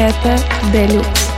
Это Делюкс.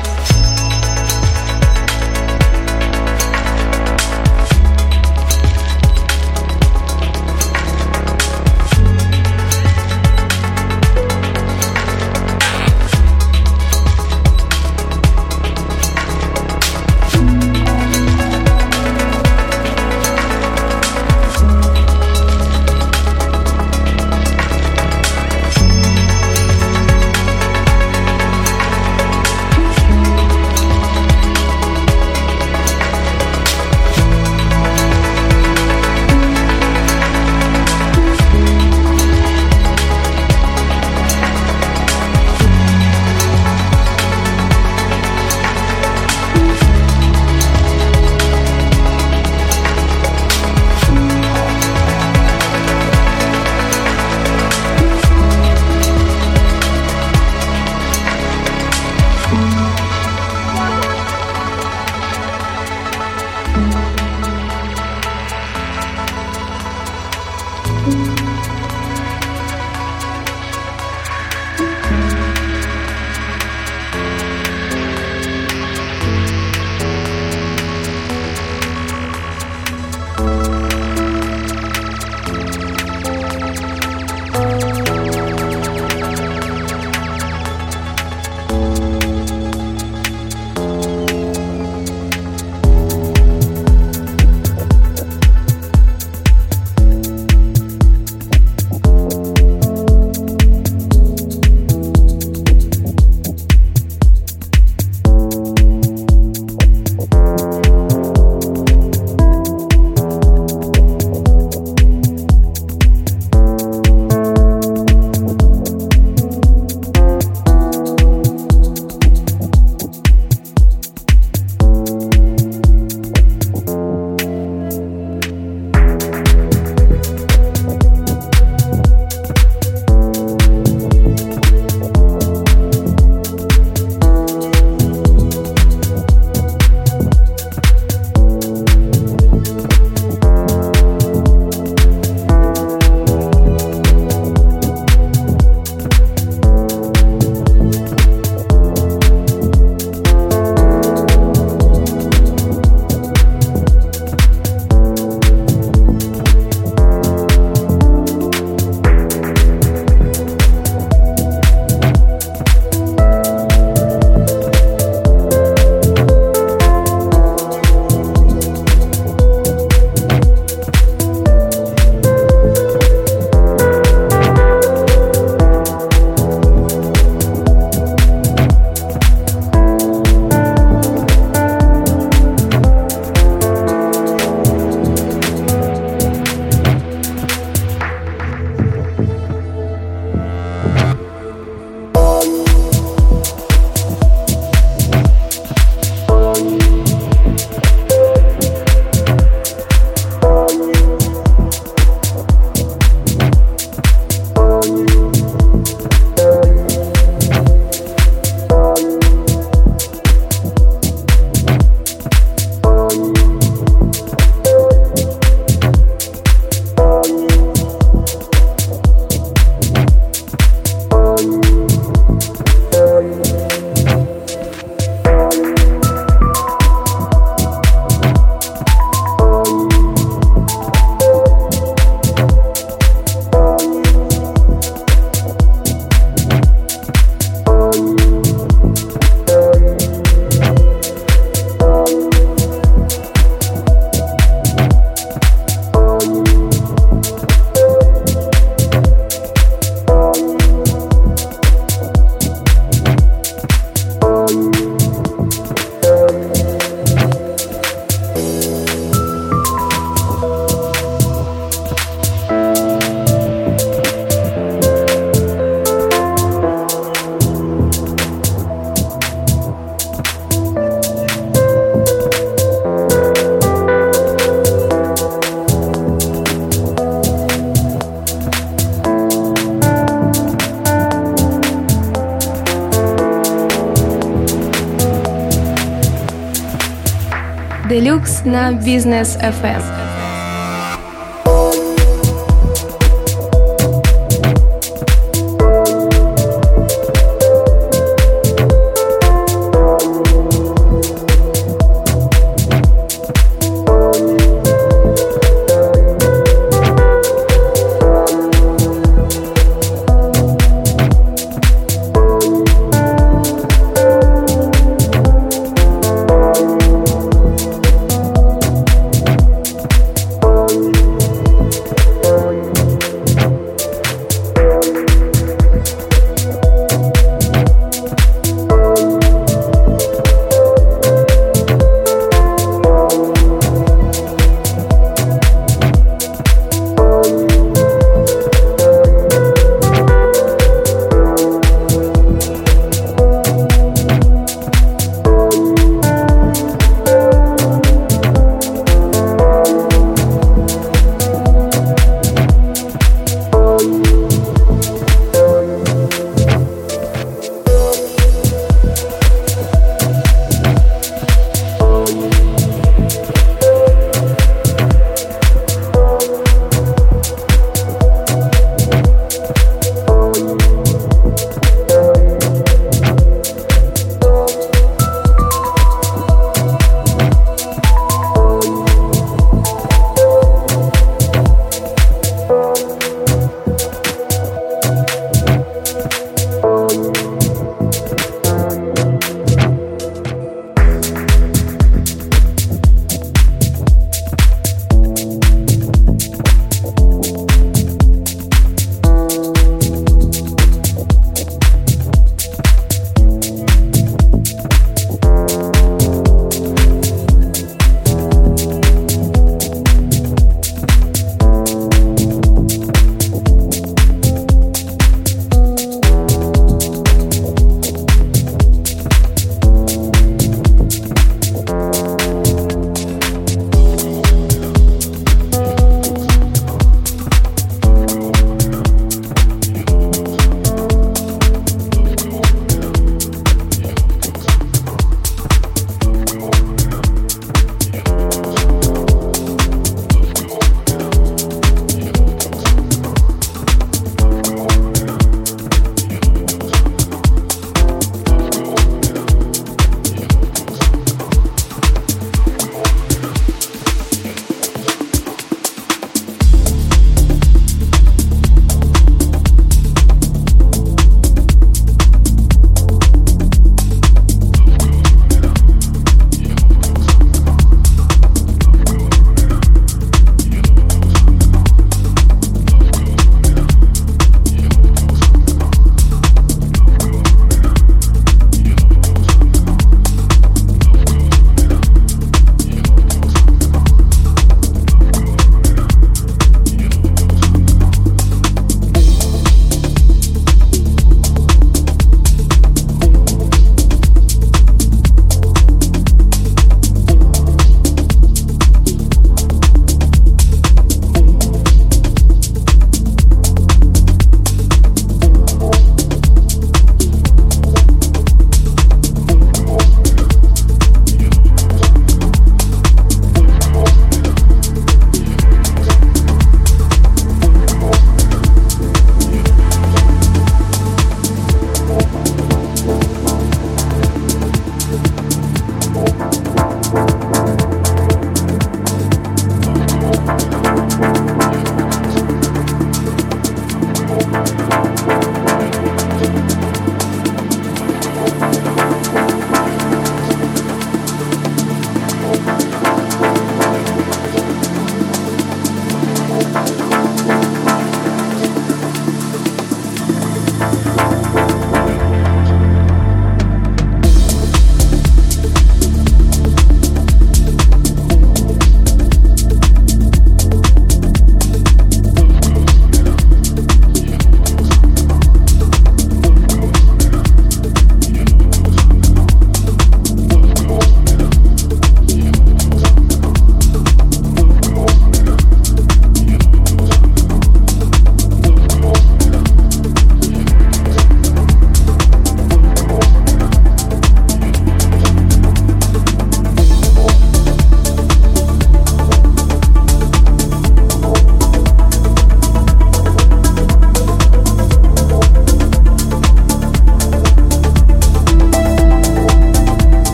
На Бизнес FM.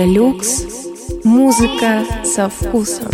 Делюкс. Музыка со вкусом.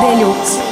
Deluxe.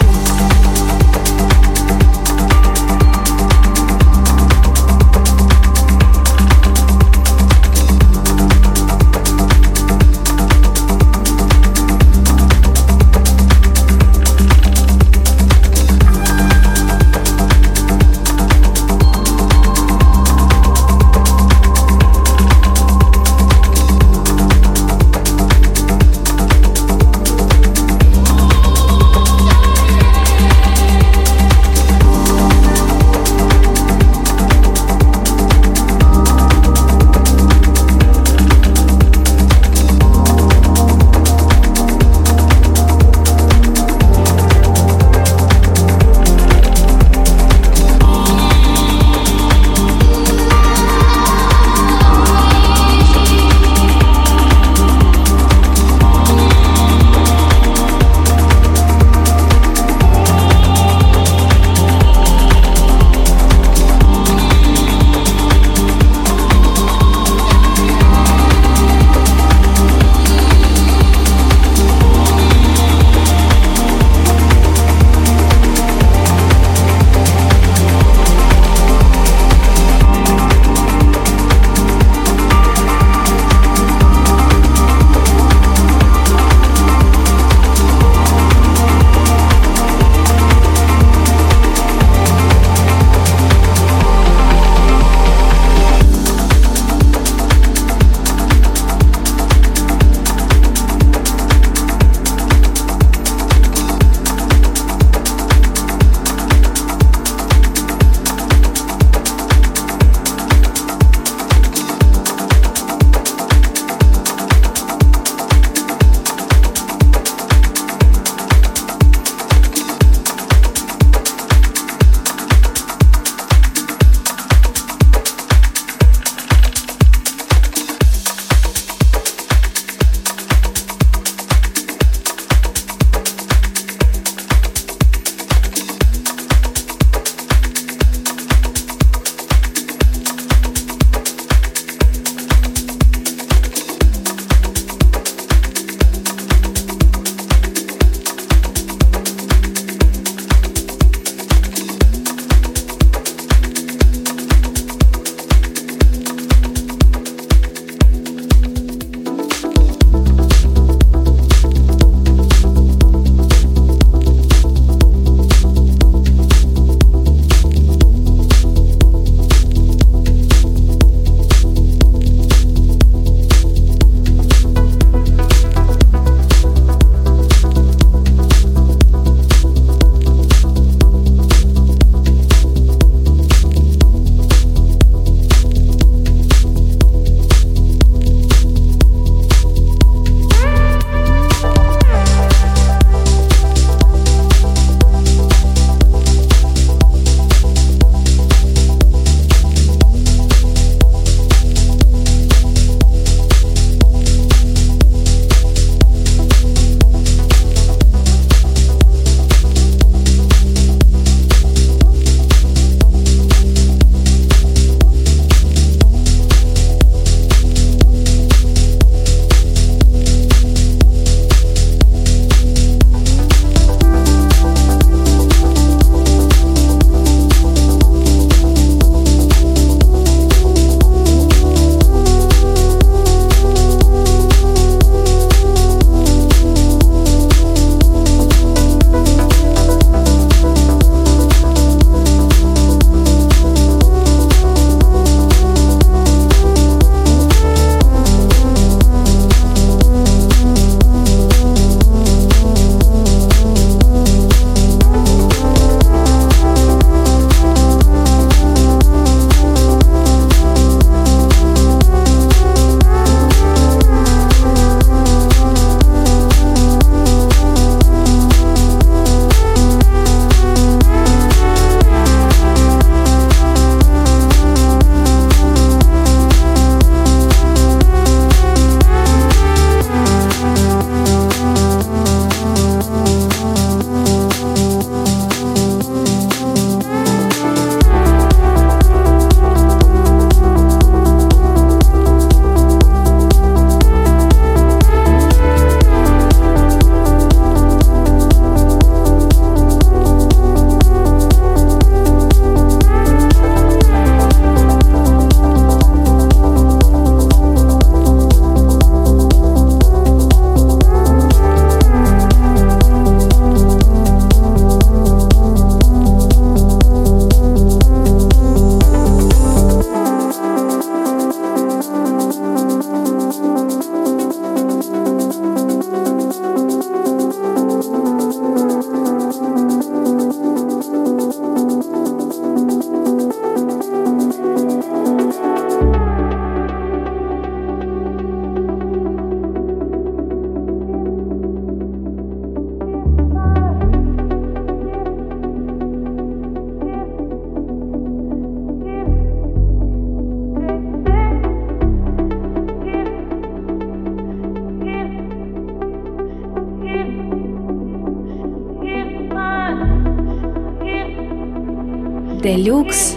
Делюкс.